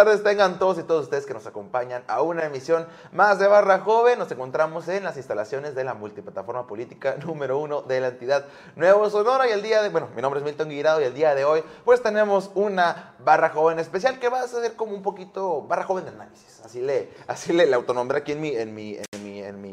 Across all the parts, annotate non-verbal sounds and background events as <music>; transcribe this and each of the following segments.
Tardes, tengan todos y todos ustedes que nos acompañan a una emisión más de Barra Joven. Nos encontramos en las instalaciones de la multiplataforma política <laughs> número uno de la entidad Nuevo Sonora. Y el día de, bueno, mi nombre es Milton Guirado y el día de hoy, pues tenemos una Barra Joven especial que va a ser como un poquito Barra Joven de análisis. Así le, así le, le autonombré aquí en mi, en mi, en mi, en mi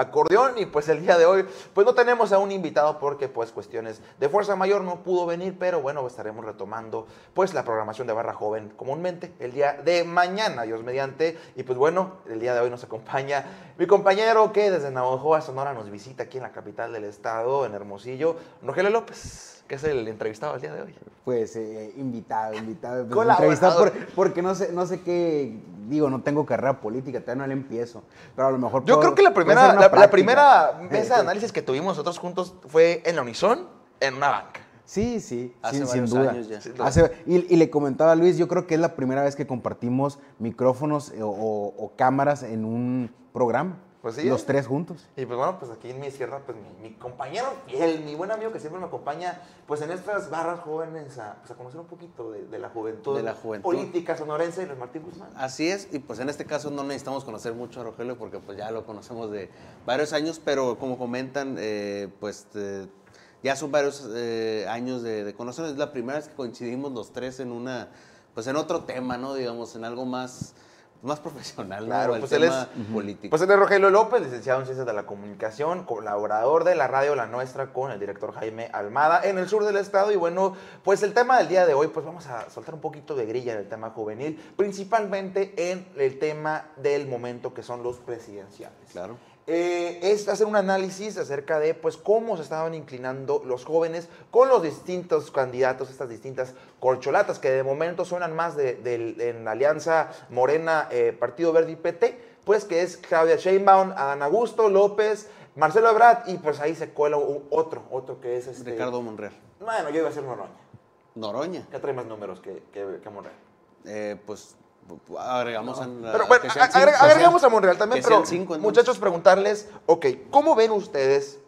acordeón. Y pues el día de hoy, pues no tenemos a un invitado porque, pues, cuestiones de fuerza mayor no pudo venir, pero bueno, estaremos retomando, pues, la programación de Barra Joven comúnmente el día de mañana, Dios mediante. Y pues bueno, el día de hoy nos acompaña mi compañero que desde Navajoa, Sonora, nos visita aquí en la capital del estado, en Hermosillo, Rogelio López, que es el entrevistado el día de hoy. Pues eh, invitado, invitado. Pues, entrevistado por, porque no sé, no sé qué, digo, no tengo carrera política, todavía no le empiezo, pero a lo mejor... Yo creo que la primera, la, primera mesa de análisis que tuvimos nosotros juntos fue en la Unison, en una banca. Sí, sí, Hace sin, duda. Años ya. y, le comentaba a Luis, yo creo que es la primera vez que compartimos micrófonos eh, o, cámaras en un programa. Pues sí. Los tres juntos. Y pues bueno, pues aquí en mi izquierda, pues mi, compañero fiel, mi buen amigo que siempre me acompaña, pues en estas barras jóvenes a, pues, conocer un poquito de, la juventud. De la juventud. Política sonorense de Martín Guzmán. Así es, y pues en este caso no necesitamos conocer mucho a Rogelio porque pues ya lo conocemos de varios años, pero como comentan, eh, pues... Eh, ya son varios eh, años de, de conocernos. Es la primera vez que coincidimos los tres en una, pues en otro tema, ¿no? Digamos, en algo más, más profesional, claro, pues él es, político. Pues él es Rogelio López, licenciado en Ciencias de la Comunicación, colaborador de la radio La Nuestra con el director Jaime Almada en el sur del estado. Y bueno, pues el tema del día de hoy, pues vamos a soltar un poquito de grilla en el tema juvenil, principalmente en el tema del momento que son los presidenciales. Claro. Eh, es hacer un análisis acerca de pues, cómo se estaban inclinando los jóvenes con los distintos candidatos, estas distintas corcholatas que de momento suenan más de, en la alianza Morena, eh, Partido Verde y PT, pues que es Claudia Sheinbaum, Adán Augusto, López, Marcelo Ebrard y pues ahí se cuela otro, otro que es este... Ricardo Monreal. Bueno, yo iba a ser Noroña. Noroña. Ya trae más números que, que, que Monreal. Eh, pues agregamos a, pero, bueno, agregamos a Monreal también, pero muchachos, preguntarles, ok, ¿cómo ven ustedes,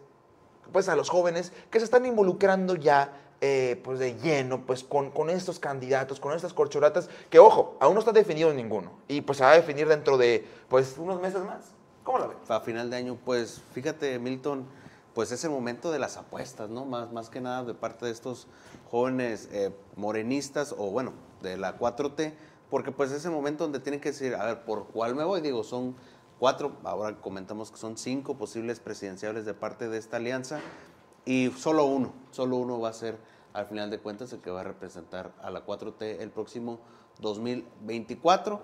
pues a los jóvenes que se están involucrando ya eh, pues de lleno, pues con, con, estos candidatos, con estas corcholatas, que ojo, aún no está definido ninguno, y pues se va a definir dentro de, pues, unos meses más. ¿Cómo la ven? A final de año, pues, fíjate, Milton, pues es el momento de las apuestas, ¿no? Más, más que nada de parte de estos jóvenes eh, morenistas, o bueno, de la 4T, porque pues es el momento donde tienen que decir, a ver, ¿por cuál me voy? Digo, son cuatro, ahora comentamos que son cinco posibles presidenciales de parte de esta alianza y solo uno, solo uno va a ser al final de cuentas el que va a representar a la 4T el próximo 2024.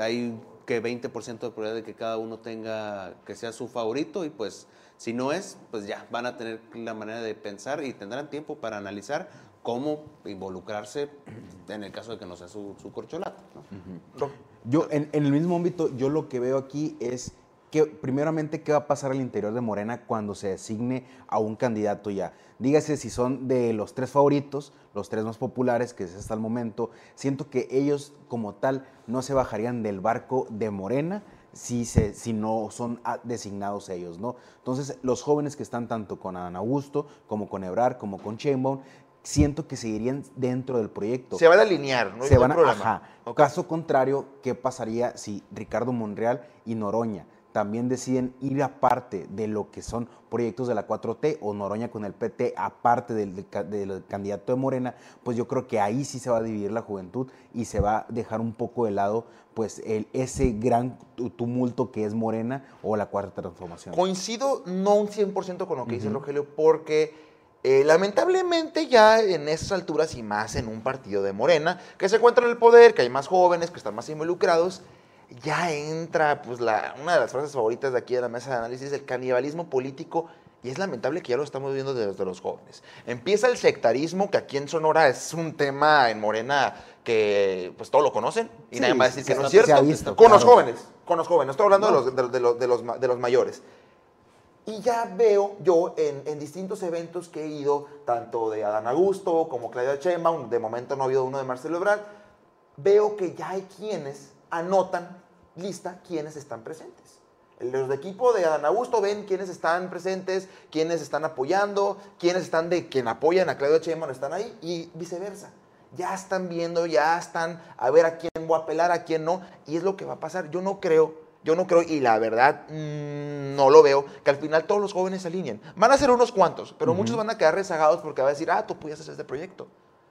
Hay que 20% de probabilidad de que cada uno tenga, que sea su favorito y pues si no es, pues ya van a tener la manera de pensar y tendrán tiempo para analizar cómo involucrarse en el caso de que no sea su, su corcholata. Yo, en, el mismo ámbito, yo lo que veo aquí es que, primeramente, qué va a pasar al interior de Morena cuando se designe a un candidato ya. Dígase si son de los tres favoritos, los tres más populares, que es hasta el momento. Siento que ellos, como tal, no se bajarían del barco de Morena si, se, si no son designados ellos, ¿no? Entonces, los jóvenes que están tanto con Adán Augusto, como con Ebrar, como con Chainbaum, siento que seguirían dentro del proyecto. Se van a alinear, ¿no? Se van a, ajá. Caso contrario, ¿qué pasaría si Ricardo Monreal y Noroña también deciden ir aparte de lo que son proyectos de la 4T o Noroña con el PT aparte del, candidato de Morena? Pues yo creo que ahí sí se va a dividir la juventud y se va a dejar un poco de lado pues el, ese gran tumulto que es Morena o la Cuarta Transformación. Coincido no un 100% con lo que dice Rogelio porque eh, lamentablemente ya en esas alturas y más en un partido de Morena, que se encuentra en el poder, que hay más jóvenes, que están más involucrados, ya entra pues la, una de las frases favoritas de aquí de la mesa de análisis, el canibalismo político, y es lamentable que ya lo estamos viendo desde los jóvenes. Empieza el sectarismo, que aquí en Sonora es un tema en Morena que pues todos lo conocen, y nadie va a decir que no es cierto, con los jóvenes, con los jóvenes, estoy hablando de, los, de, los, de, los, de los mayores. Y ya veo yo en, distintos eventos que he ido, tanto de Adán Augusto como Claudia Sheinbaum, de momento no ha habido uno de Marcelo Ebrard, veo que ya hay quienes anotan lista quienes están presentes. Los de equipo de Adán Augusto ven quiénes están presentes, quiénes están apoyando, quiénes están de quien apoyan a Claudia Sheinbaum están ahí y viceversa. ya están viendo, ya están a ver a quién voy a apelar, a quién no, y es lo que va a pasar. Yo no creo, yo no creo, y la verdad mm, no lo veo, que al final todos los jóvenes se alineen. Van a ser unos cuantos, pero muchos van a quedar rezagados porque va a decir, ah, tú podías hacer este proyecto.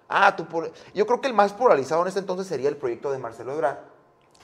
Ah, tú por... Yo creo que el más polarizado en este entonces sería el proyecto de Marcelo Ebrard,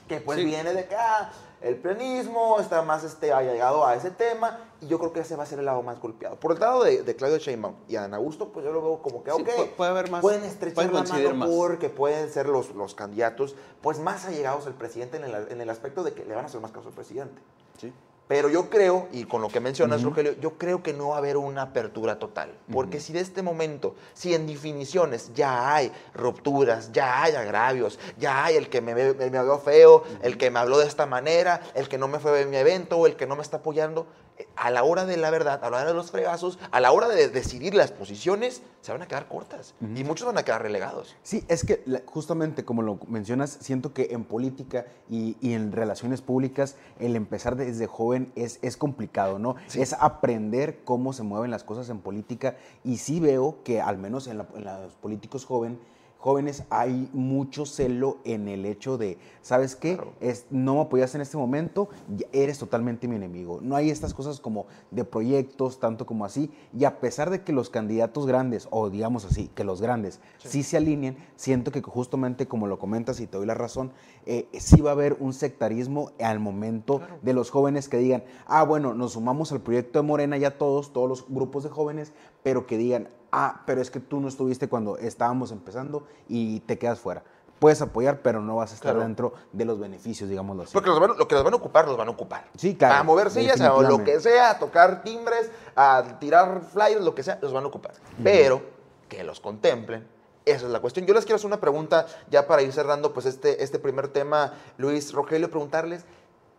que pues Sí. viene de acá, el planismo, está más este, ha llegado a ese tema, y yo creo que ese va a ser el lado más golpeado. Por el lado de, de Claudio Sheinbaum y Adán Augusto, pues yo lo veo como que, Sí, ok, pu- puede haber más- pueden estrechar pueden la mano más. porque pueden ser los, los candidatos, pues más allegados al presidente en el, en el aspecto de que le van a hacer más caso al presidente. Sí. Pero yo creo, y con lo que mencionas, Rogelio, yo creo que no va a haber una apertura total. Porque si de este momento, si en definiciones ya hay rupturas, ya hay agravios, ya hay el que me, me veo feo, el que me habló de esta manera, el que no me fue a mi evento, el que no me está apoyando, a la hora de la verdad, a la hora de los fregazos, a la hora de decidir las posiciones, se van a quedar cortas. Y muchos van a quedar relegados. Sí, es que justamente como lo mencionas, siento que en política y, y en relaciones públicas el empezar desde joven es, es complicado, ¿no? Es aprender cómo se mueven las cosas en política y sí veo que al menos en, la- en los políticos joven, jóvenes hay mucho celo en el hecho de, ¿sabes qué? Claro. Es, no me apoyas en este momento, eres totalmente mi enemigo. No hay estas cosas como de proyectos, tanto como así. Y a pesar de que los candidatos grandes, o digamos así, que los grandes sí, se alineen, siento que justamente como lo comentas y te doy la razón, eh, sí va a haber un sectarismo al momento de los jóvenes que digan, ah, bueno, nos sumamos al proyecto de Morena ya todos, todos los grupos de jóvenes, pero que digan, ah, pero es que tú no estuviste cuando estábamos empezando y te quedas fuera. Puedes apoyar, pero no vas a estar Claro. dentro de los beneficios, digámoslo así. Porque los van- lo que los van a ocupar, los van a ocupar. Sí, claro, A mover sillas, a lo que sea, a tocar timbres, a tirar flyers, lo que sea, los van a ocupar. Pero que los contemplen. Esa es la cuestión. Yo les quiero hacer una pregunta ya para ir cerrando pues este, este primer tema, Luis Rogelio, preguntarles,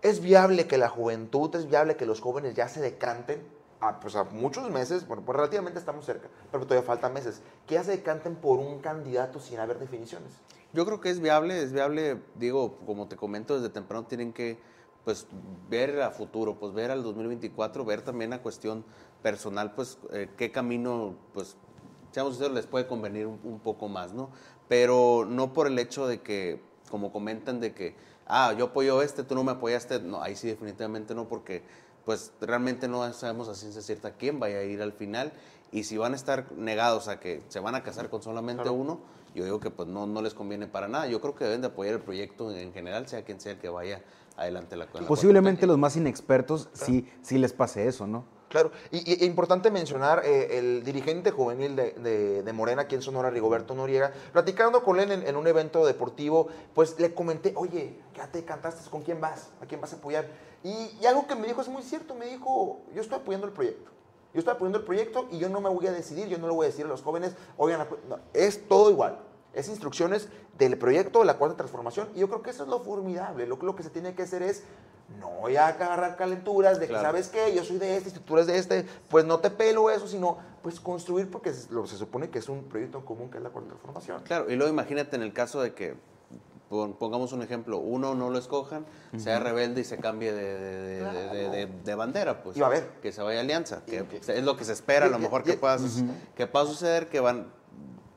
¿es viable que la juventud, es viable que los jóvenes ya se decanten a, pues a muchos meses, bueno, pues relativamente estamos cerca, pero todavía faltan meses, que ya se decanten por un candidato sin haber definiciones? Yo creo que es viable, es viable, digo, como te comento, desde temprano tienen que pues ver a futuro, pues ver al 2024, ver también a cuestión personal, pues eh, qué camino, pues, seamos sinceros, les puede convenir un, un poco más, ¿no? Pero no por el hecho de que, como comentan, de que, ah, yo apoyo este, tú no me apoyaste, no, ahí sí definitivamente no, porque pues realmente no sabemos a ciencia cierta quién vaya a ir al final y si van a estar negados a que se van a casar con solamente Claro. uno, yo digo que pues no, no les conviene para nada. Yo creo que deben de apoyar el proyecto en general, sea quien sea el que vaya adelante la Posiblemente 4T. los más inexpertos sí, sí les pase eso, ¿no? Claro, y, e importante mencionar eh, el dirigente juvenil de, de- de Morena aquí en Sonora, Rigoberto Noriega, platicando con él en, un evento deportivo, pues le comenté, oye, ya te cantaste, ¿con quién vas? ¿A quién vas a apoyar? Y, algo que me dijo es muy cierto, me dijo, yo estoy apoyando el proyecto. Yo estoy apoyando el proyecto y yo no me voy a decidir, yo no le voy a decir a los jóvenes, oigan, apo-". No, es todo igual. Es instrucciones del proyecto de la cuarta transformación y yo creo que eso es lo formidable. Lo, que- lo que se tiene que hacer es no ya agarrar calenturas de que, Claro. ¿sabes qué? Yo soy de este, si tú eres de este, pues no te pelo eso, sino pues construir porque se, lo- se supone que es un proyecto en común que es la cuarta transformación. Claro, y luego imagínate en el caso de que, pon- pongamos un ejemplo, uno no lo escojan, sea rebelde y se cambie de, de- de- de- de- de- de bandera, pues. Y va a haber. Que se vaya a alianza, que es lo que se espera, a lo mejor y- que pueda, sus- que pueda suceder, que van...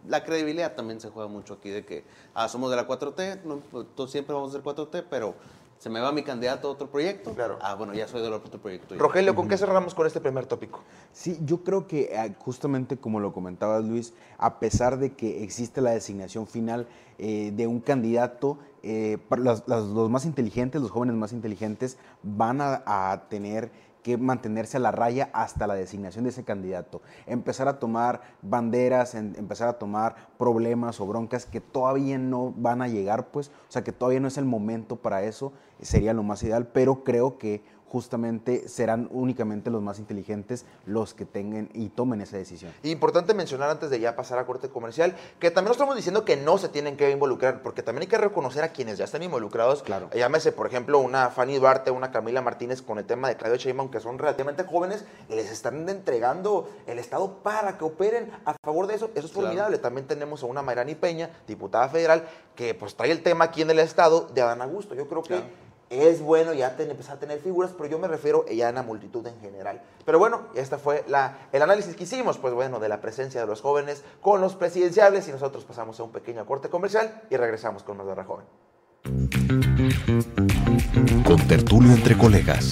La credibilidad también se juega mucho aquí, de que, ah, somos de la 4T, no, todos siempre vamos a ser 4T, pero se me va mi candidato a otro proyecto. Claro. Ah, bueno, ya soy del otro proyecto. Rogelio, ¿con qué cerramos con este primer tópico? Sí, yo creo que eh, justamente como lo comentabas Luis, a pesar de que existe la designación final eh, de un candidato, eh, para las- las- los más inteligentes, los jóvenes más inteligentes, van a, a tener que mantenerse a la raya hasta la designación de ese candidato. Empezar a tomar banderas, empezar a tomar problemas o broncas que todavía no van a llegar, pues, o sea, que todavía no es el momento para eso, sería lo más ideal, pero creo que justamente serán únicamente los más inteligentes los que tengan y tomen esa decisión. Importante mencionar antes de ya pasar a corte comercial que también no estamos diciendo que no se tienen que involucrar, porque también hay que reconocer a quienes ya están involucrados. Claro. Llámese, por ejemplo, una Fanny Duarte, una Camila Martínez con el tema de Claudio Sheinbaum, que son relativamente jóvenes, y les están entregando el Estado para que operen a favor de eso. Eso es Claro. formidable. También tenemos a una Mayrani Peña, diputada federal, que pues trae el tema aquí en el Estado de Adán Augusto. Yo creo Claro. que es bueno ya empezar a tener figuras, pero yo me refiero ya a la multitud en general. Pero bueno, esta fue la, el análisis que hicimos, pues bueno, de la presencia de los jóvenes con los presidenciables y nosotros pasamos a un pequeño corte comercial y regresamos con más Barra Joven. Con tertulio entre colegas.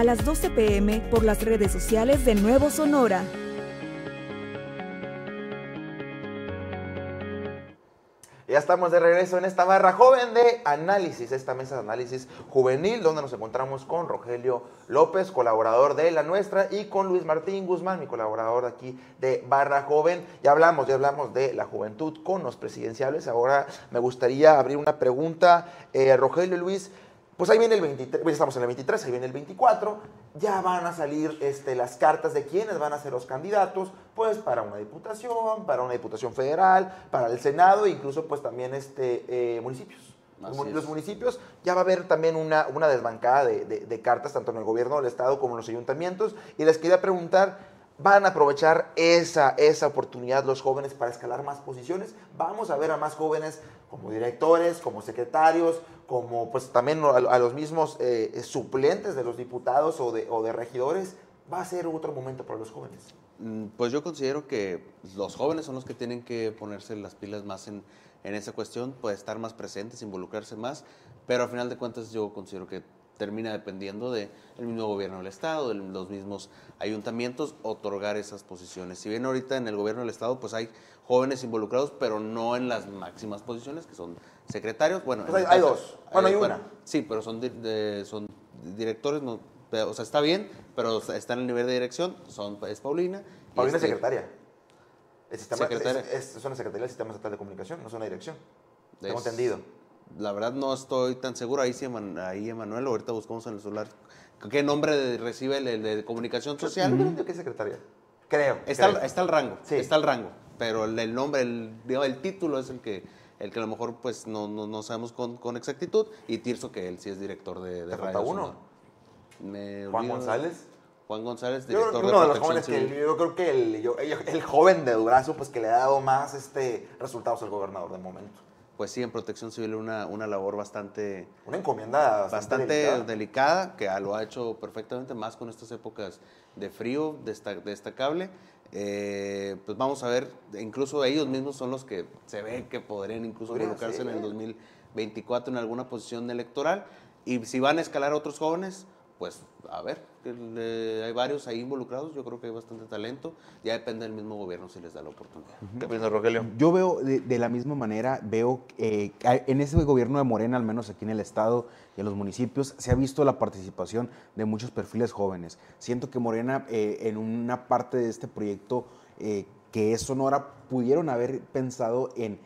A las 12 pm por las redes sociales de Nuevo Sonora. Ya estamos de regreso en esta barra joven de análisis, esta mesa de análisis juvenil, donde nos encontramos con Rogelio López, colaborador de La Nuestra, y con Luis Martín Guzmán, mi colaborador aquí de Barra Joven. Ya hablamos, ya hablamos de la juventud con los presidenciales. Ahora me gustaría abrir una pregunta, eh, Rogelio Luis. Pues ahí viene el 23, pues estamos en el 23, ahí viene el 24, ya van a salir este, las cartas de quiénes van a ser los candidatos, pues para una diputación, para una diputación federal, para el Senado, e incluso pues también este, eh, municipios. los municipios ya va a haber también una, una desbancada de, de, cartas, tanto en el gobierno del Estado como en los ayuntamientos. Y les quería preguntar, ¿van a aprovechar esa, esa oportunidad los jóvenes para escalar más posiciones? Vamos a ver a más jóvenes como directores, como secretarios, como pues también a, los mismos eh, suplentes de los diputados o de, o de regidores, va a ser otro momento para los jóvenes. Mm, pues yo considero que los jóvenes son los que tienen que ponerse las pilas más en, en esa cuestión, puede estar más presentes, involucrarse más, pero al final de cuentas yo considero que termina dependiendo del mismo gobierno del Estado, de los mismos ayuntamientos, otorgar esas posiciones. Si bien ahorita en el gobierno del Estado pues hay jóvenes involucrados, pero no en las máximas posiciones, que son secretarios. Bueno, pues hay, dos. Bueno, hay, una. sí, pero son, son directores, no, o sea, está bien, pero está en el nivel de dirección, son, es Paulina. Paulina es este secretaria. Es, secretaria. Es, una secretaría del Sistema Estatal de Comunicación, no es una dirección. Tengo entendido. La verdad no estoy tan seguro. Ahí sí, ahí Emanuel, ahorita buscamos en el celular. ¿Qué nombre recibe el, de comunicación social? ¿De qué secretaría? Creo. Está, está el rango. Sí. Está el rango. Pero el, nombre, el, el título es el que el que a lo mejor pues no, no, sabemos con, con, exactitud, y Tirso, que él sí es director de, de Radio uno? Juan González. Juan González, director de, los jóvenes que yo creo que el, el, joven de Durazo, pues que le ha dado más este, resultados al gobernador de momento pues sí, en protección civil una, una labor bastante... Una encomienda bastante, delicada. que lo ha hecho perfectamente, más con estas épocas de frío, destacable. Eh, pues vamos a ver, incluso ellos mismos son los que se ve que podrían incluso involucrarse en el 2024 en alguna posición electoral. Y si van a escalar otros jóvenes, pues a ver, hay varios ahí involucrados, yo creo que hay bastante talento, ya depende del mismo gobierno si les da la oportunidad. ¿Qué piensa Rogelio? Yo veo de, la misma manera, veo eh, en ese gobierno de Morena, al menos aquí en el estado y en los municipios, se ha visto la participación de muchos perfiles jóvenes. Siento que Morena eh, en una parte de este proyecto eh, que es Sonora pudieron haber pensado en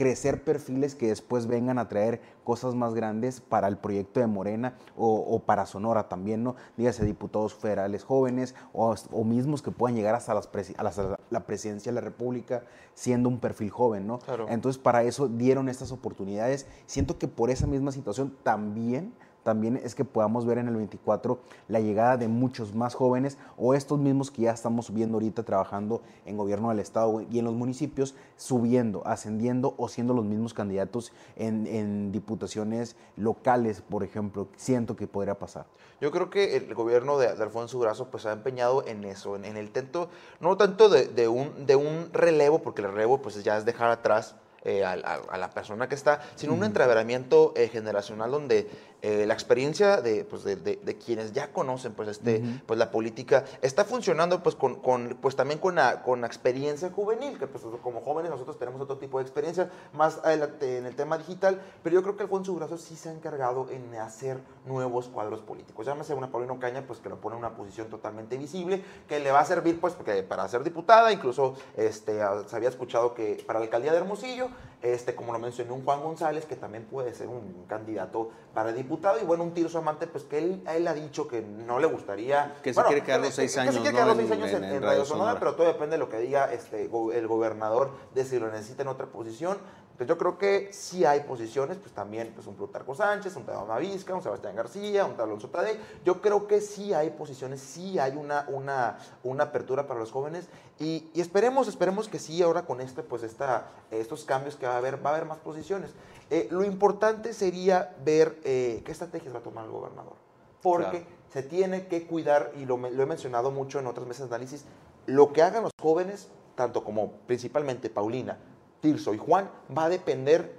crecer perfiles que después vengan a traer cosas más grandes para el proyecto de Morena o, para Sonora también, ¿no? Dígase diputados federales jóvenes o, mismos que puedan llegar hasta las a, la presidencia de la República siendo un perfil joven, ¿no? Entonces para eso dieron estas oportunidades. Siento que por esa misma situación también también es que podamos ver en el 24 la llegada de muchos más jóvenes o estos mismos que ya estamos viendo ahorita trabajando en gobierno del estado y en los municipios, subiendo, ascendiendo o siendo los mismos candidatos en, diputaciones locales, por ejemplo. Siento que podría pasar. Yo creo que el gobierno de, Alfonso Durazo pues ha empeñado en eso, en, el intento, no tanto de, un, de un relevo, porque el relevo pues ya es dejar atrás eh, a, la persona que está, sino un entreveramiento eh, generacional donde eh, la experiencia de, pues, de, de- de quienes ya conocen pues, este, pues, la política está funcionando pues, con, con, pues, también con la, con la experiencia juvenil, que pues, como jóvenes nosotros tenemos otro tipo de experiencia más adelante en el tema digital, pero yo creo que Alfonso Durazo sí se ha encargado en hacer nuevos cuadros políticos. Llámese una Paulino Caña, pues que lo pone en una posición totalmente visible, que le va a servir pues porque para ser diputada, incluso este, ah, se había escuchado que para la alcaldía de Hermosillo, este, como lo mencioné, un Juan González, que también puede ser un candidato para diputado, y bueno, un Tirso Amante, pues que él, a él ha dicho que no le gustaría... Que se bueno, quiere quedar los que- seis que años, se quiere quedar los en- seis años en, en- en en Radio Sonora, Sonora. pero todo depende de lo que diga este, go- el gobernador, de si lo necesita en otra posición. Entonces yo creo que sí hay posiciones, pues también pues un Plutarco Sánchez, un Tadeo Mavisca, un Sebastián García, un Alonso Tadei. Yo creo que sí hay posiciones, sí hay una, una, una apertura para los jóvenes y, y esperemos, esperemos que sí ahora con este, pues esta, estos cambios que va a haber, va a haber más posiciones. Eh, lo importante sería ver eh, qué estrategias va a tomar el gobernador. Porque Claro. se tiene que cuidar, y lo, lo he mencionado mucho en otras mesas de análisis, lo que hagan los jóvenes, tanto como principalmente Paulina, Tirso y Juan, va a depender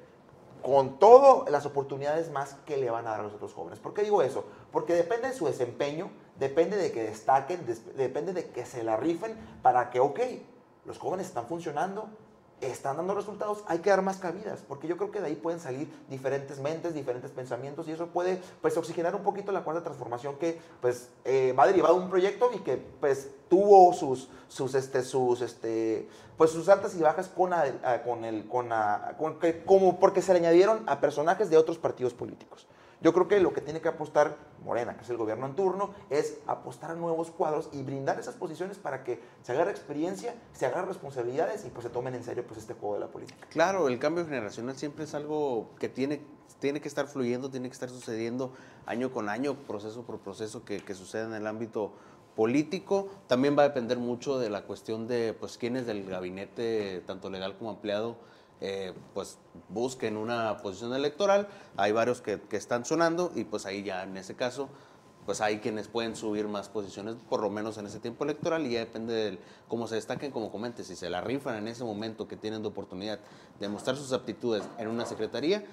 con todas las oportunidades más que le van a dar a los otros jóvenes. ¿Por qué digo eso? Porque depende de su desempeño, depende de que destaquen, des- depende de que se la rifen para que, ok, los jóvenes están funcionando, están dando resultados, hay que dar más cabidas, porque yo creo que de ahí pueden salir diferentes mentes, diferentes pensamientos y eso puede pues oxigenar un poquito la cuarta transformación que pues eh, va derivado de un proyecto y que pues tuvo sus sus este sus este pues sus altas y bajas con con el con, a- como porque se le añadieron a personajes de otros partidos políticos. Yo creo que lo que tiene que apostar Morena, que es el gobierno en turno, es apostar a nuevos cuadros y brindar esas posiciones para que se agarre experiencia, se agarre responsabilidades y pues se tomen en serio pues este juego de la política. Claro, el cambio generacional siempre es algo que tiene, tiene que estar fluyendo, tiene que estar sucediendo año con año, proceso por proceso que, que sucede en el ámbito político. También va a depender mucho de la cuestión de pues quiénes del gabinete, tanto legal como ampliado, eh, pues busquen una posición electoral. Hay varios que, que están sonando y pues ahí ya en ese caso pues hay quienes pueden subir más posiciones, por lo menos en ese tiempo electoral, y ya depende de cómo se destaquen, como comentes, si se la rifan en ese momento que tienen de oportunidad de mostrar sus aptitudes en una secretaría,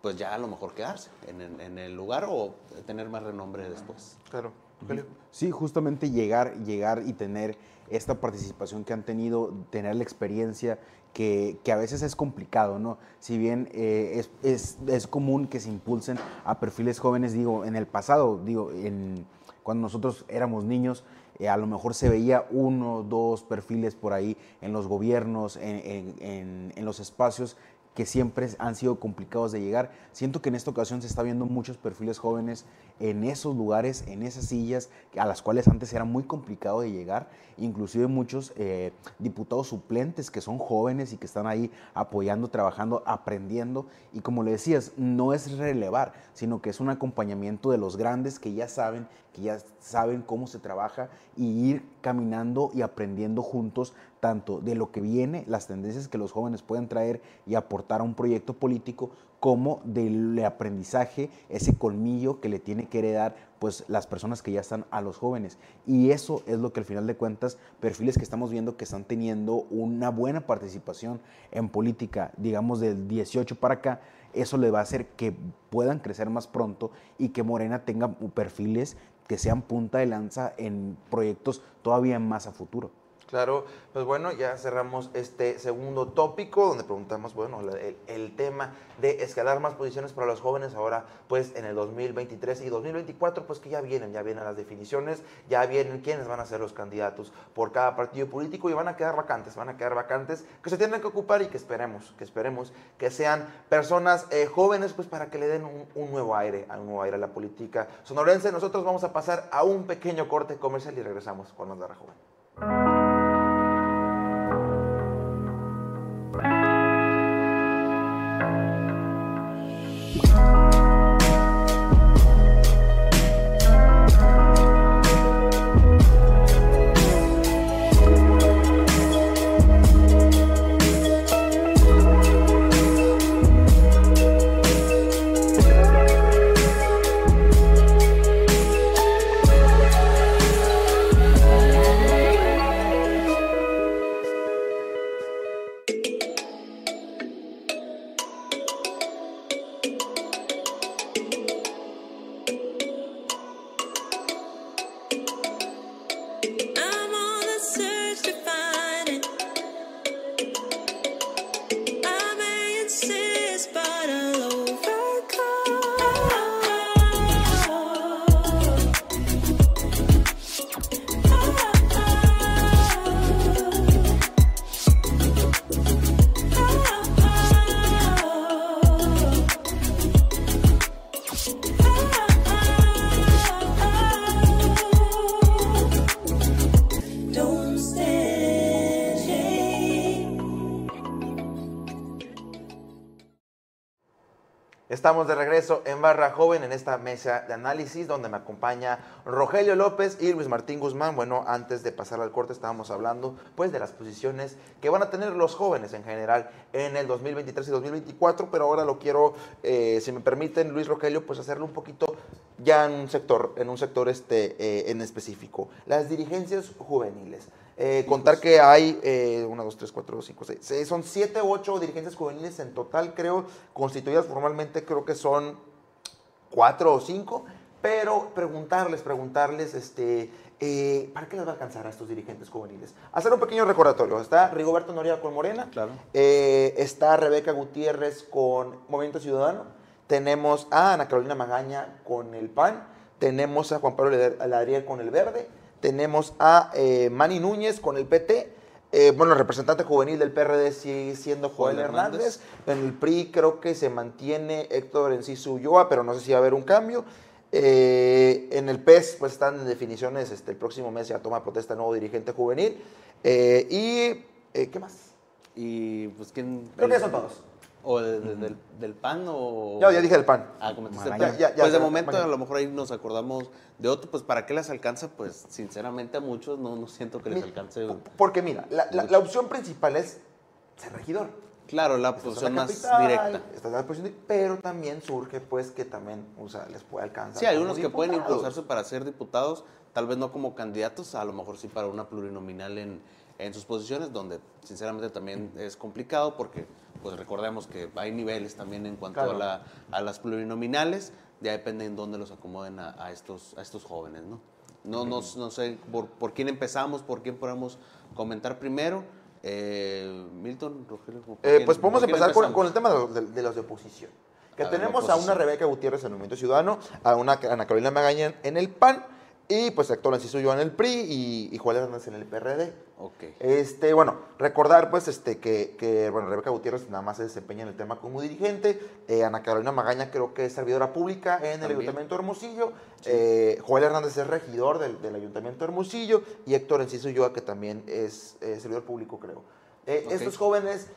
pues ya a lo mejor quedarse en, el- en el lugar o tener más renombre después. Claro. Julio. Sí, justamente llegar, llegar y tener esta participación que han tenido, tener la experiencia, que, a veces es complicado, ¿no? Si bien eh, es, es- es común que se impulsen a perfiles jóvenes, digo, en el pasado, digo, en, cuando nosotros éramos niños, eh, a lo mejor se veía uno, dos perfiles por ahí en los gobiernos, en- en- en los espacios que siempre han sido complicados de llegar. Siento que en esta ocasión se está viendo muchos perfiles jóvenes en esos lugares, en esas sillas, a las cuales antes era muy complicado de llegar, inclusive muchos eh, diputados suplentes que son jóvenes y que están ahí apoyando, trabajando, aprendiendo, y como le decías, no es relevar, sino que es un acompañamiento de los grandes que ya saben, que ya saben cómo se trabaja y ir caminando y aprendiendo juntos tanto de lo que viene, las tendencias que los jóvenes pueden traer y aportar a un proyecto político, como del aprendizaje, ese colmillo que le tiene que heredar pues las personas que ya están a los jóvenes. Y eso es lo que al final de cuentas, perfiles que estamos viendo que están teniendo una buena participación en política, digamos del 18 para acá, eso le va a hacer que puedan crecer más pronto y que Morena tenga perfiles que sean punta de lanza en proyectos todavía más a futuro. Claro, pues bueno, ya cerramos este segundo tópico donde preguntamos, bueno, el, el tema de escalar más posiciones para los jóvenes ahora, pues en el 2023 y 2024, pues que ya vienen, ya vienen las definiciones, ya vienen quiénes van a ser los candidatos por cada partido político y van a quedar vacantes, van a quedar vacantes que se tienen que ocupar y que esperemos, que esperemos que sean personas eh, jóvenes, pues para que le den un, nuevo aire, un nuevo aire a la política sonorense. Nosotros vamos a pasar a un pequeño corte comercial y regresamos con la joven. Estamos de regreso en Barra Joven en esta mesa de análisis donde me acompaña Rogelio López y Luis Martín Guzmán. Bueno, antes de pasar al corte estábamos hablando pues de las posiciones que van a tener los jóvenes en general en el 2023 y 2024, pero ahora lo quiero, eh, si me permiten, Luis Rogelio, pues hacerlo un poquito ya en un sector, en un sector este, eh, en específico. Las dirigencias juveniles. Eh, contar que hay eh, 1, 2, 3, 4, 5, 6, son 7 u 8 dirigencias juveniles en total, creo, constituidas formalmente, creo que son 4 o 5, pero preguntarles, preguntarles, este, eh, ¿para qué les va a alcanzar a estos dirigentes juveniles? Hacer un pequeño recordatorio. Está Rigoberto Noriega con Morena, Claro. eh, está Rebeca Gutiérrez con Movimiento Ciudadano, tenemos a Ana Carolina Magaña con el PAN, tenemos a Juan Pablo Ladriel con el Verde, tenemos a eh, Manny Núñez con el PT, eh, bueno, el representante juvenil del PRD sigue siendo Joel Joel Hernández. Hernández. En el PRI creo que se mantiene Héctor Enciso Ulloa, pero no sé si va a haber un cambio. Eh, en el PES, pues están en definiciones. Este, el próximo mes ya toma protesta el nuevo dirigente juvenil. Eh, y, ¿qué más? Y pues quién... Creo que ya son todos. ¿O de- de- del, del PAN o...? Ya, ya dije el PAN. Ah, comentaste el. PAN. Ya, ya, pues de momento a lo mejor ahí nos acordamos de otro, pues ¿para qué les alcanza? Pues sinceramente a muchos no, no siento que les Mira, alcance. Porque mira, la, la- la opción principal es ser regidor. Claro, la posición la más capital, directa. estás en la posición pero también surge pues que también o sea, les puede alcanzar. Sí, hay unos que pueden impulsarse para ser diputados, tal vez no como candidatos, a lo mejor sí para una plurinominal en, en sus posiciones, donde sinceramente también es complicado porque pues recordemos que hay niveles también en cuanto Claro. a, la- a las plurinominales, ya depende en dónde los acomoden a, a estos, a estos jóvenes, ¿no? No, no, no sé por, por quién empezamos, por quién podemos comentar primero. Eh, Milton, Rogelio. ¿por Eh, pues podemos empezar con, el tema de los de, de los de oposición. Que A tenemos a una. Rebeca Gutiérrez en el Movimiento Ciudadano, a una Ana Carolina Magaña en el PAN y pues Héctor Enciso Ulloa en el PRI y, y Juan Hernández en el PRD. Ok. Este, bueno, recordar pues este, que, que, bueno, Rebeca Gutiérrez nada más se desempeña en el tema como dirigente, eh, Ana Carolina Magaña creo que es servidora pública en el. Ayuntamiento de Hermosillo, eh, Joel Hernández es regidor del, del Ayuntamiento de Hermosillo y Héctor Enciso Ulloa que también es eh, servidor público creo. Eh. Estos jóvenes,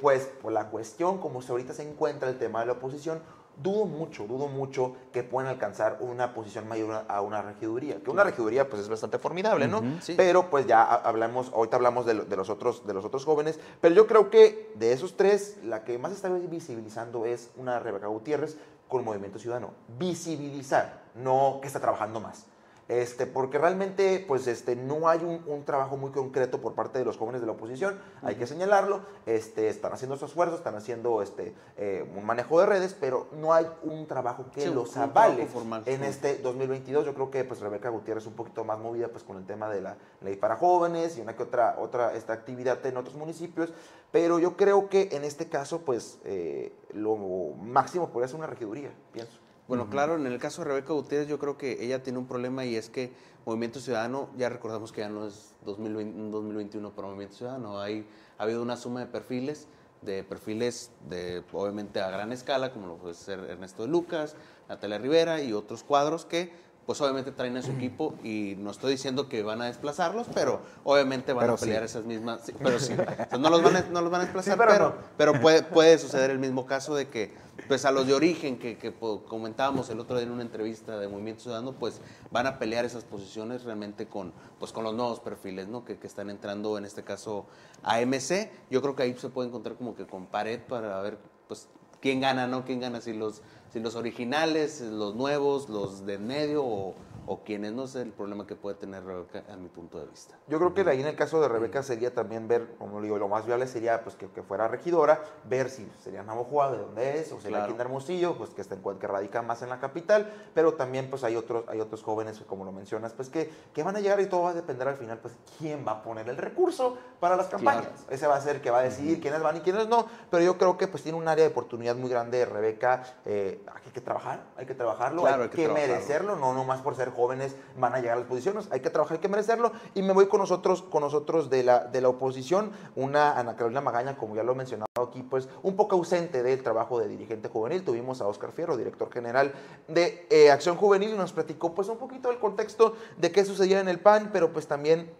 pues por la cuestión, como se ahorita se encuentra el tema de la oposición, dudo mucho, dudo mucho que puedan alcanzar una posición mayor a una regiduría. Que una regiduría pues es bastante formidable, ¿no? sí. Pero pues ya ha- hablamos, ahorita hablamos de los otros, de los otros jóvenes, pero yo creo que de esos tres, la que más está visibilizando es una Rebeca Gutiérrez con Movimiento Ciudadano. Visibilizar, no que está trabajando más. Este, porque realmente pues, este, no hay un, un trabajo muy concreto por parte de los jóvenes de la oposición, hay que señalarlo, este, están haciendo su esfuerzo, están haciendo este, eh, un manejo de redes, pero no hay un trabajo que Sí, los avale formal, en sí. este 2022. Yo creo que pues, Rebeca Gutiérrez un poquito más movida pues, con el tema de la ley para jóvenes y una que otra, otra esta actividad en otros municipios, pero yo creo que en este caso pues, eh, lo máximo podría ser una regiduría, pienso. Bueno, claro, en el caso de Rebeca Gutiérrez yo creo que ella tiene un problema y es que Movimiento Ciudadano, ya recordamos que ya no es 2020, un 2021 para Movimiento Ciudadano, hay, ha habido una suma de perfiles, de perfiles de obviamente a gran escala, como lo puede ser Ernesto de Lucas, Natalia Rivera y otros cuadros que pues obviamente traen a su equipo y no estoy diciendo que van a desplazarlos, pero obviamente van Pero a pelear sí. esas mismas, sí, pero sí, O sea, no los van a, no los van a <laughs> desplazar, Sí, pero pero, no. pero puede, puede suceder el mismo caso de que, pues a los de origen que, que po- comentábamos el otro día en una entrevista de Movimiento Ciudadano, pues van a pelear esas posiciones realmente con, pues, con los nuevos perfiles, ¿no? Que, que están entrando, en este caso, a MC. Yo creo que ahí se puede encontrar como que con pared para ver, pues, quién gana, ¿no? ¿Quién gana? Si los, si los originales, los nuevos, los de medio o, o quienes, no sé el problema que puede tener Rebeca a mi punto de vista. Yo creo que ahí en el caso de Rebeca sería también ver, como digo, lo más viable sería pues que, que fuera regidora, ver si sería Navojoa, de dónde es, o sería Claro. aquí en Hermosillo, pues que, está en, que radica más en la capital, pero también pues hay otros, hay otros jóvenes, como lo mencionas, pues que, que van a llegar y todo va a depender al final, pues quién va a poner el recurso para las campañas. Ese va a ser el que va a decidir quiénes van y quiénes no, pero yo creo que pues tiene un área de oportunidad muy grande Rebeca, eh, hay que trabajar, hay que trabajarlo, Claro, hay, hay que que, trabajarlo. merecerlo, no nomás por ser jóvenes van a llegar a las posiciones, hay que trabajar, hay que merecerlo. Y me voy con nosotros, con nosotros de la, de la oposición, una Ana Carolina Magaña, como ya lo he mencionado aquí, pues un poco ausente del trabajo de dirigente juvenil. Tuvimos a Oscar Fierro, director general de eh, Acción Juvenil, y nos platicó pues un poquito del contexto de qué sucedía en el PAN, pero pues también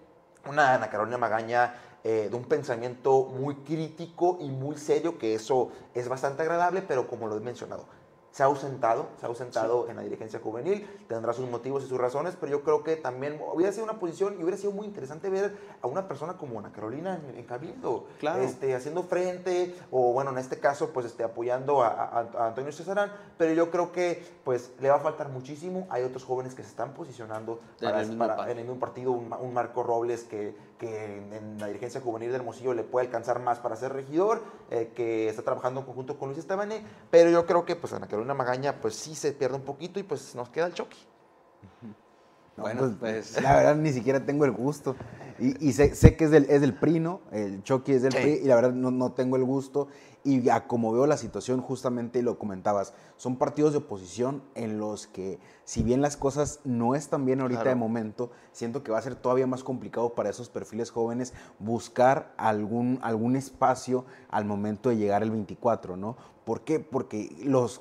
una Ana Carolina Magaña eh, de un pensamiento muy crítico y muy serio, que eso es bastante agradable, pero como lo he mencionado, se ha ausentado, se ha ausentado en la dirigencia juvenil, tendrá sus motivos y sus razones, pero yo creo que también hubiera sido una posición y hubiera sido muy interesante ver a una persona como Ana Carolina en, en Cabildo, Claro. este, haciendo frente, o bueno, en este caso, pues este, apoyando a, a- a Antonio Cesarán, pero yo creo que pues le va a faltar muchísimo, hay otros jóvenes que se están posicionando En para, el en el mismo partido, un, Ma- un Marco Robles que, que en, en la dirigencia juvenil de Hermosillo le puede alcanzar más para ser regidor, eh, que está trabajando en conjunto con Luis Estebané, pero yo creo que pues Ana Carolina Magaña pues sí se pierde un poquito y pues nos queda el choque. <laughs> No, Bueno, pues- La verdad, ni siquiera tengo el gusto. Y, y sé, sé que es del, es del PRI, ¿no? El Chucky es del Sí. PRI y la verdad no, no tengo el gusto. Y a como veo la situación, justamente lo comentabas, son partidos de oposición en los que, si bien las cosas no están bien ahorita Claro. de momento, siento que va a ser todavía más complicado para esos perfiles jóvenes buscar algún, algún espacio al momento de llegar el 24, ¿no? ¿Por qué? Porque los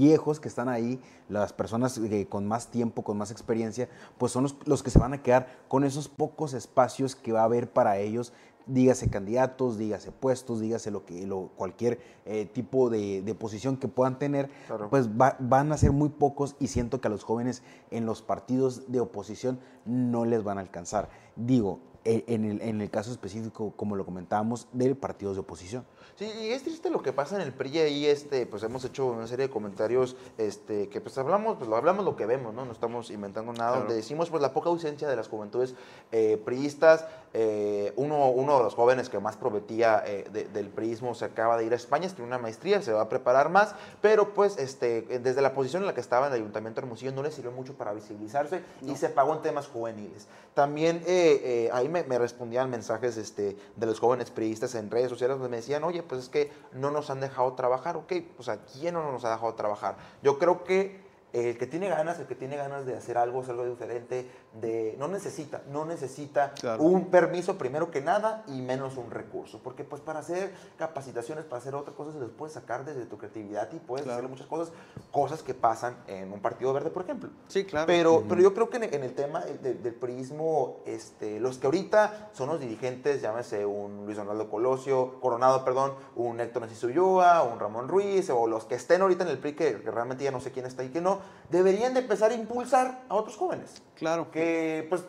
viejos que están ahí, las personas eh, con más tiempo, con más experiencia, pues son los, los que se van a quedar con esos pocos espacios que va a haber para ellos, dígase candidatos, dígase puestos, dígase lo que, lo, cualquier eh, tipo de, de posición que puedan tener, Claro. pues va- van a ser muy pocos y siento que a los jóvenes en los partidos de oposición no les van a alcanzar. Digo, e- en el, en el caso específico, como lo comentábamos, de partidos de oposición. Sí, y es triste lo que pasa en el PRI ahí, este, pues hemos hecho una serie de comentarios, este, que pues hablamos, pues lo hablamos lo que vemos, ¿no? No estamos inventando nada, Claro. donde decimos pues la poca ausencia de las juventudes eh, priistas, eh, uno, uno de los jóvenes que más prometía eh, de- del priismo se acaba de ir a España, tiene una maestría, se va a preparar más, pero pues este, desde la posición en la que estaba en el Ayuntamiento de Hermosillo no le sirvió mucho para visibilizarse y se pagó en temas juveniles. También eh, eh, ahí me, respondían mensajes este, de los jóvenes priistas en redes sociales donde me decían, oye, pues es que no nos han dejado trabajar, ok, o sea, ¿quién no nos ha dejado trabajar? Yo creo que el que tiene ganas, el que tiene ganas de hacer algo, hacer algo diferente, de, no necesita, no necesita Claro. un permiso primero que nada y menos un recurso, porque pues para hacer capacitaciones, para hacer otras cosas, se los puedes sacar desde tu creatividad y puedes Claro. hacer muchas cosas, cosas que pasan en un partido verde, por ejemplo. Sí, claro. Pero, pero yo creo que en, el- en el tema de- del priismo, este, los que ahorita son los dirigentes, llámese un Luis Donaldo Colosio, Coronado, perdón, un Héctor Narciso Ulloa, un Ramón Ruiz, o los que estén ahorita en el PRI, que, que realmente ya no sé quién está y quién no, deberían de empezar a impulsar a otros jóvenes. Claro. Que pues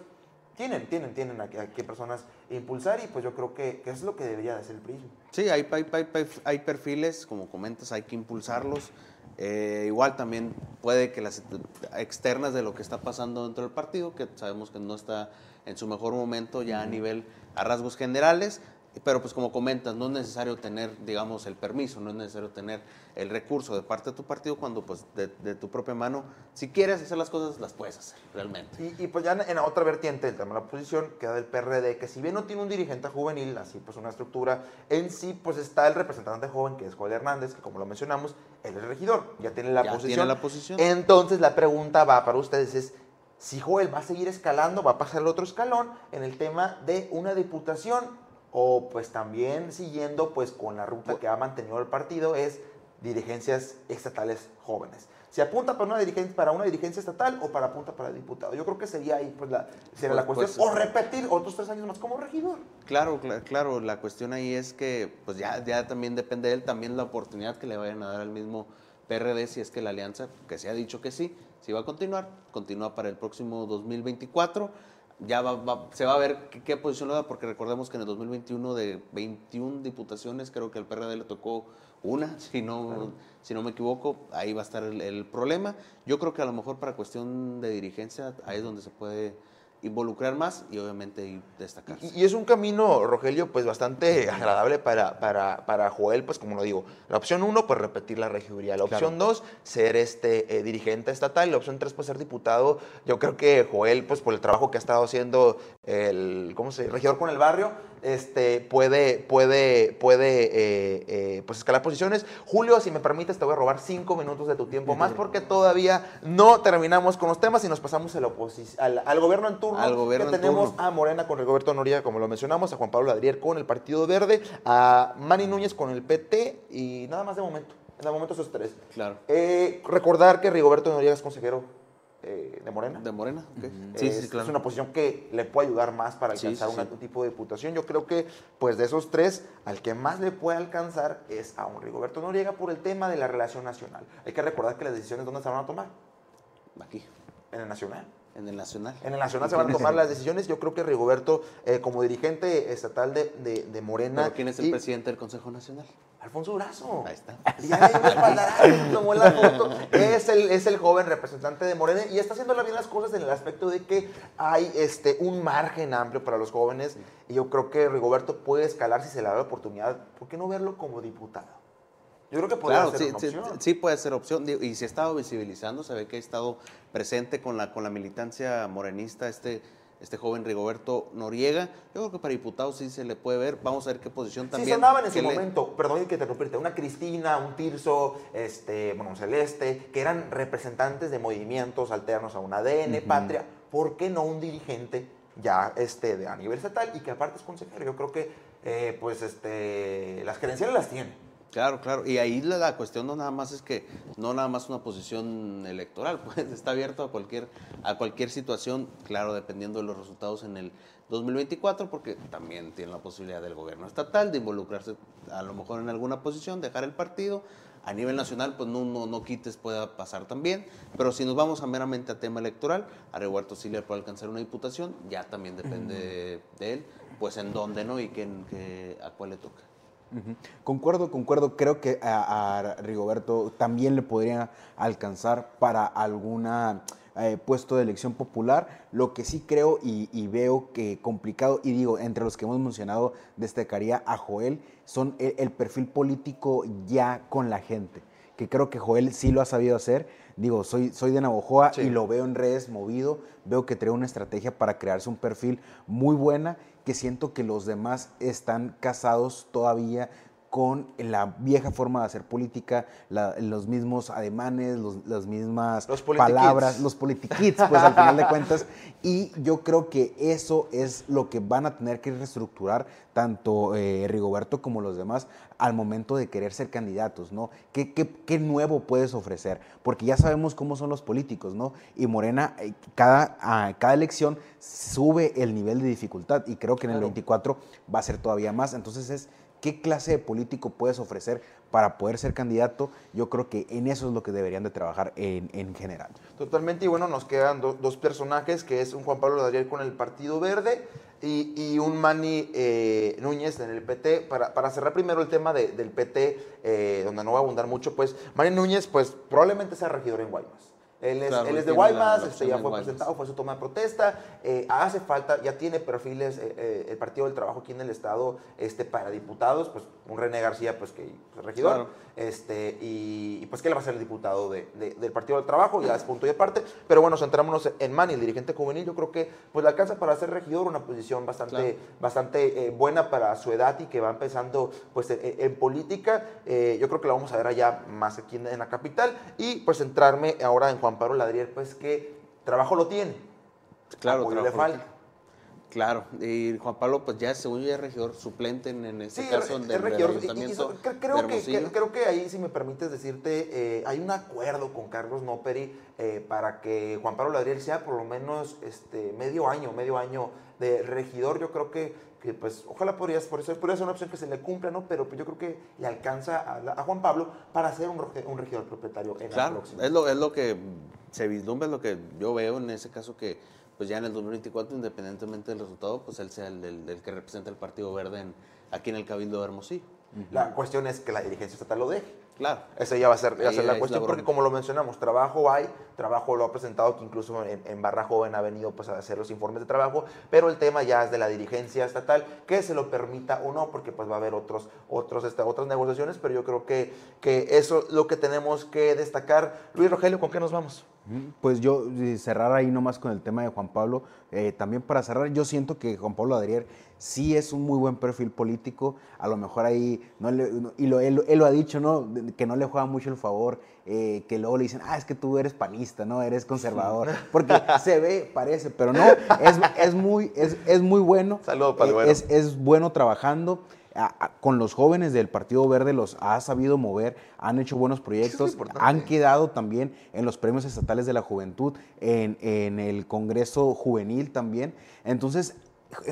tienen, tienen, tienen a, qué- personas impulsar y pues yo creo que, es lo que debería de hacer el priismo. Sí, hay, hay, hay- hay- hay perfiles, como comentas, hay que impulsarlos. Eh, igual también puede que las externas de lo que está pasando dentro del partido, que sabemos que no está en su mejor momento ya a nivel, a rasgos generales, pero pues como comentas, no es necesario tener, digamos, el permiso, no es necesario tener el recurso de parte de tu partido cuando pues de, de tu propia mano, si quieres hacer las cosas, las puedes hacer realmente. Y, y, pues ya en, en la otra vertiente, el tema de la oposición, queda del PRD, que si bien no tiene un dirigente juvenil, así pues una estructura, en sí pues está el representante joven, que es Joel Hernández, que como lo mencionamos, él es regidor, ya tiene la Ya posición. tiene la posición. Entonces la pregunta va para ustedes es, si Joel va a seguir escalando, va a pasar el otro escalón en el tema de una diputación, o pues también siguiendo pues con la ruta que ha mantenido el partido, es dirigencias estatales jóvenes. ¿Se apunta para una, dirigencia, para una dirigencia estatal o para apunta para diputado? Yo creo que sería ahí pues la, sería la Pues- cuestión. pues, o repetir otros tres años más como regidor. Claro, cla- claro, la cuestión ahí es que pues ya, ya también depende de él, también la oportunidad que le vayan a dar al mismo PRD si es que la alianza, que se ha dicho que sí, si va a continuar, continúa para el próximo 2024. Ya va- va- se va a ver qué, qué posición le da, porque recordemos que en el 2021 de 21 diputaciones, creo que al PRD le tocó una, si no, si no me equivoco, ahí va a estar el, el problema. Yo creo que a lo mejor para cuestión de dirigencia, ahí es donde se puede involucrar más y obviamente. Y, y es un camino, Rogelio, pues bastante agradable para, para, para Joel, pues como lo digo. La opción uno, pues repetir la regiduría. La opción dos, ser este eh, dirigente estatal. La opción tres, pues ser diputado. Yo creo que Joel, pues por el trabajo que ha estado haciendo el, ¿cómo se dice? Regidor con el barrio, este, puede, puede, puede eh, eh, pues escalar posiciones. Julio, si me permites, te voy a robar cinco minutos de tu tiempo más porque todavía no terminamos con los temas y nos pasamos a la al, al gobierno en turno. Al gobierno que en tenemos turno. a Morena con Rigoberto Noriega, como lo mencionamos, a Juan Pablo Adrier con el Partido Verde, a Manny Núñez con el PT y nada más de momento. De momento esos tres. Claro. Eh, recordar que Rigoberto Noriega es consejero eh, de Morena. De Morena, ok. Es, Sí, sí, claro. es una posición que le puede ayudar más para Sí, alcanzar sí, sí. tipo de diputación. Yo creo que, pues de esos tres, al que más le puede alcanzar es a un Rigoberto Noriega por el tema de la relación nacional. Hay que recordar que las decisiones, ¿dónde se van a tomar? Aquí, En el nacional. En el Nacional. En el Nacional se van a tomar las decisiones. Yo creo que Rigoberto, eh, como dirigente estatal de, de- de Morena. ¿Pero quién es el y- presidente del Consejo Nacional? Alfonso Durazo. Ahí está. Un espaldarazo, <laughs> tomó la foto. Es el, es el joven representante de Morena y está haciendo bien las cosas en el aspecto de que hay este, un margen amplio para los jóvenes. Y yo creo que Rigoberto puede escalar si se le da la oportunidad. ¿Por qué no verlo como diputado? Yo creo que podría Claro, ser sí, una sí, opción. sí puede ser opción. Y se ha estado visibilizando, se ve que ha estado presente con la, con la militancia morenista, este, este joven Rigoberto Noriega. Yo creo que para diputado sí se le puede ver. Vamos a ver qué posición Sí, también. sonaban en su le- momento, perdón que te interrumpirte, una Cristina, un Tirso, este, bueno, un Celeste, que eran representantes de movimientos alternos a un ADN, Patria, ¿por qué no un dirigente ya este, de, a nivel estatal y que aparte es consejero? Yo creo que, eh, pues, este, las credenciales las tiene. Claro, claro. Y ahí la, la cuestión no nada más es que no nada más una posición electoral, <laughs> pues está abierto a cualquier a cualquier situación, claro, dependiendo de los resultados en el 2024, porque también tiene la posibilidad del gobierno estatal de involucrarse a lo mejor en alguna posición, dejar el partido. A nivel nacional, pues no, no, no quites, pueda pasar también. Pero si nos vamos a meramente a tema electoral, a Roberto sí le puede alcanzar una diputación, ya también depende de, de él, pues en dónde, ¿no? Y que, que- a cuál le toca. Concuerdo, concuerdo. Creo que a, a Rigoberto también le podría alcanzar para alguna eh, puesto de elección popular. Lo que sí creo y, y veo que complicado, y digo, entre los que hemos mencionado, destacaría a Joel, son el, el perfil político ya con la gente. Que creo que Joel sí lo ha sabido hacer. Digo, soy, soy de Navojoa Sí. y lo veo en redes movido. Veo que trae una estrategia para crearse un perfil muy buena que siento que los demás están casados todavía con la vieja forma de hacer política, la- los mismos ademanes, los- las mismas Los palabras, los politiquits, pues al final de <laughs> cuentas. Y yo creo que eso es lo que van a tener que reestructurar tanto eh, Rigoberto como los demás al momento de querer ser candidatos, ¿no? ¿Qué, qué, qué nuevo puedes ofrecer? Porque ya sabemos cómo son los políticos, ¿no? Y Morena, eh, cada, cada elección sube el nivel de dificultad y creo que en el Claro. 24 va a ser todavía más. Entonces es, ¿qué clase de político puedes ofrecer para poder ser candidato? Yo creo que en eso es lo que deberían de trabajar en, en general. Totalmente, y bueno, nos quedan do- dos personajes, que es un Juan Pablo Ladriel con el Partido Verde y, y un Manny eh, Núñez en el PT. Para, para cerrar primero el tema de- del PT, eh, donde no va a abundar mucho, pues Manny Núñez, pues probablemente sea regidor en Guaymas. Él es, Claro, él es de la- Guaymas, la este, ya fue presentado, fue su toma de protesta. eh, hace falta, ya tiene perfiles eh, eh, el Partido del Trabajo aquí en el Estado este, para diputados, pues un René García, pues que pues, regidor. Claro. Este, y, y, pues que él va a ser el diputado de- de- del Partido del Trabajo, ya es punto y aparte. Pero bueno, centrémonos en Manny, el dirigente juvenil. Yo creo que pues le alcanza para ser regidor, una posición bastante, Claro. bastante eh, buena para su edad y que va empezando pues en, en política. Eh, yo creo que la vamos a ver allá más aquí en, en la capital. Y pues centrarme ahora en Juan Pablo Ladriel, pues que trabajo lo tiene. Claro, Apoyo le trabajo falta. Claro, y Juan Pablo, pues ya según yo ya es regidor suplente en, en este Sí, caso del, regidor. Y- y ayuntamiento eso- cre- de creo, que, creo que ahí, si me permites decirte, eh, hay un acuerdo con Carlos Noperi eh, para que Juan Pablo Ladriel sea por lo menos este, medio año, medio año de regidor. Yo creo que, que, pues, ojalá podría, por eso, podría ser una opción que se le cumpla, ¿no? Pero pues, yo creo que le alcanza a, la- a Juan Pablo para ser un, regidor propietario en la Claro, próxima. es lo, es lo que se vislumbra, es lo que yo veo en ese caso que pues ya en el 2024, independientemente del resultado, pues él sea el, que representa el Partido Verde en- aquí en el Cabildo de Hermosillo. La cuestión es que la dirigencia estatal lo deje. Claro. Esa ya va a ser, va a Ahí ser la es cuestión, la porque como lo mencionamos, trabajo hay, trabajo lo ha presentado, que incluso en, en Barra Joven ha venido pues, a hacer los informes de trabajo, pero el tema ya es de la dirigencia estatal, que se lo permita o no, porque pues va a haber otros, otros, este, otras negociaciones, pero yo creo que, que eso es lo que tenemos que destacar. Luis Rogelio, ¿con qué nos vamos? Pues yo eh, cerrar ahí nomás con el tema de Juan Pablo. eh, también para cerrar, yo siento que Juan Pablo Adrier sí es un muy buen perfil político. A lo mejor ahí, no le- no- y lo, él, él lo ha dicho, ¿no? Que no le juega mucho el favor, eh, que luego le dicen, ah, es que tú eres panista, ¿no? Eres conservador. Porque <laughs> se ve, parece, pero no, es, es muy, es, es muy bueno. Saludo para el eh, güero. es, es bueno trabajando. a- a- con los jóvenes del Partido Verde los ha sabido mover, han hecho buenos proyectos, han quedado también en los premios estatales de la juventud, en, en el Congreso Juvenil también. Entonces,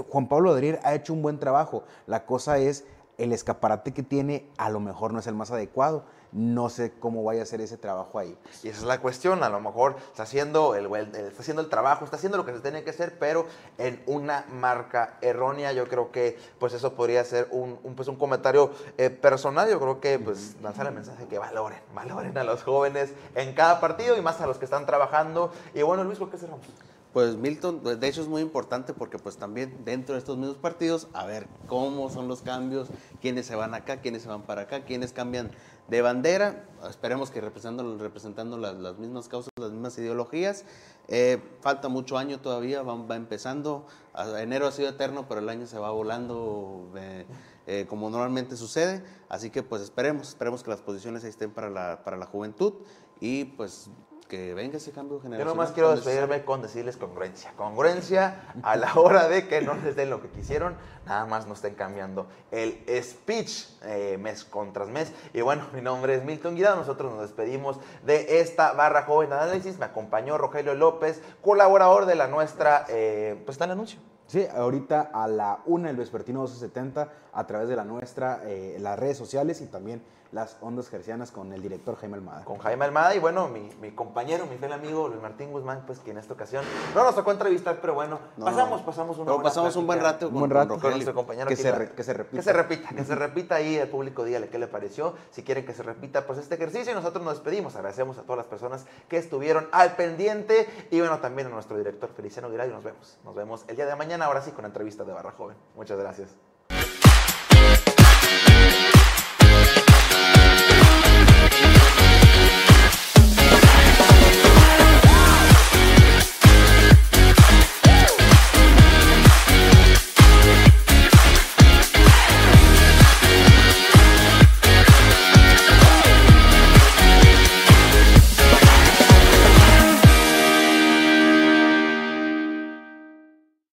Juan Pablo Adrier ha hecho un buen trabajo. La cosa es, el escaparate que tiene a lo mejor no es el más adecuado. No sé cómo vaya a ser ese trabajo ahí. Y esa es la cuestión, a lo mejor está haciendo el, el- está haciendo el trabajo, está haciendo lo que se tiene que hacer, pero en una marca errónea. Yo creo que pues eso podría ser un, un, pues, un comentario eh, personal. Yo creo que pues lanzar el mensaje que valoren, valoren a los jóvenes en cada partido y más a los que están trabajando. Y bueno, Luis, ¿con qué cerramos? Pues Milton, pues, de hecho es muy importante porque pues también dentro de estos mismos partidos, a ver cómo son los cambios, quiénes se van acá, quiénes se van para acá, quiénes cambian de bandera, esperemos que representando, representando las, mismas causas, las mismas ideologías. Eh, falta mucho año todavía, va, va empezando, enero ha sido eterno, pero el año se va volando eh, eh, como normalmente sucede, así que pues esperemos, esperemos que las posiciones ahí estén para la, para la juventud y pues que venga ese cambio Yo generacional. nomás quiero despedirme con decirles congruencia. Congruencia a la <laughs> hora de que no les den lo que quisieron, nada más no estén cambiando el speech eh, mes con tras mes. Y bueno, mi nombre es Milton Guidado, nosotros nos despedimos de esta barra joven de análisis. Me acompañó Rogelio López, colaborador de la nuestra, eh, pues está el anuncio. Sí, ahorita a la una el vespertino 1270 a través de la nuestra, eh, las redes sociales y también las ondas gercianas con el director Jaime Almada. con Jaime Almada y bueno, mi, mi compañero, mi fiel amigo Luis Martín Guzmán, pues que en esta ocasión no nos tocó entrevistar, pero bueno, No. pasamos, pasamos una Pero buena pasamos un buen rato Un con, buen rato. con Rogelio. nuestro compañero Que aquí se la- re- que se repita. Que se repita, que se repita ahí el público dígale qué le pareció. Si quieren que se repita pues este ejercicio y nosotros nos despedimos. Agradecemos a todas las personas que estuvieron al pendiente y bueno, también a nuestro director Feliciano Aguilar y nos vemos. Nos vemos el día de mañana, ahora sí con la entrevista de Barra Joven. Muchas gracias.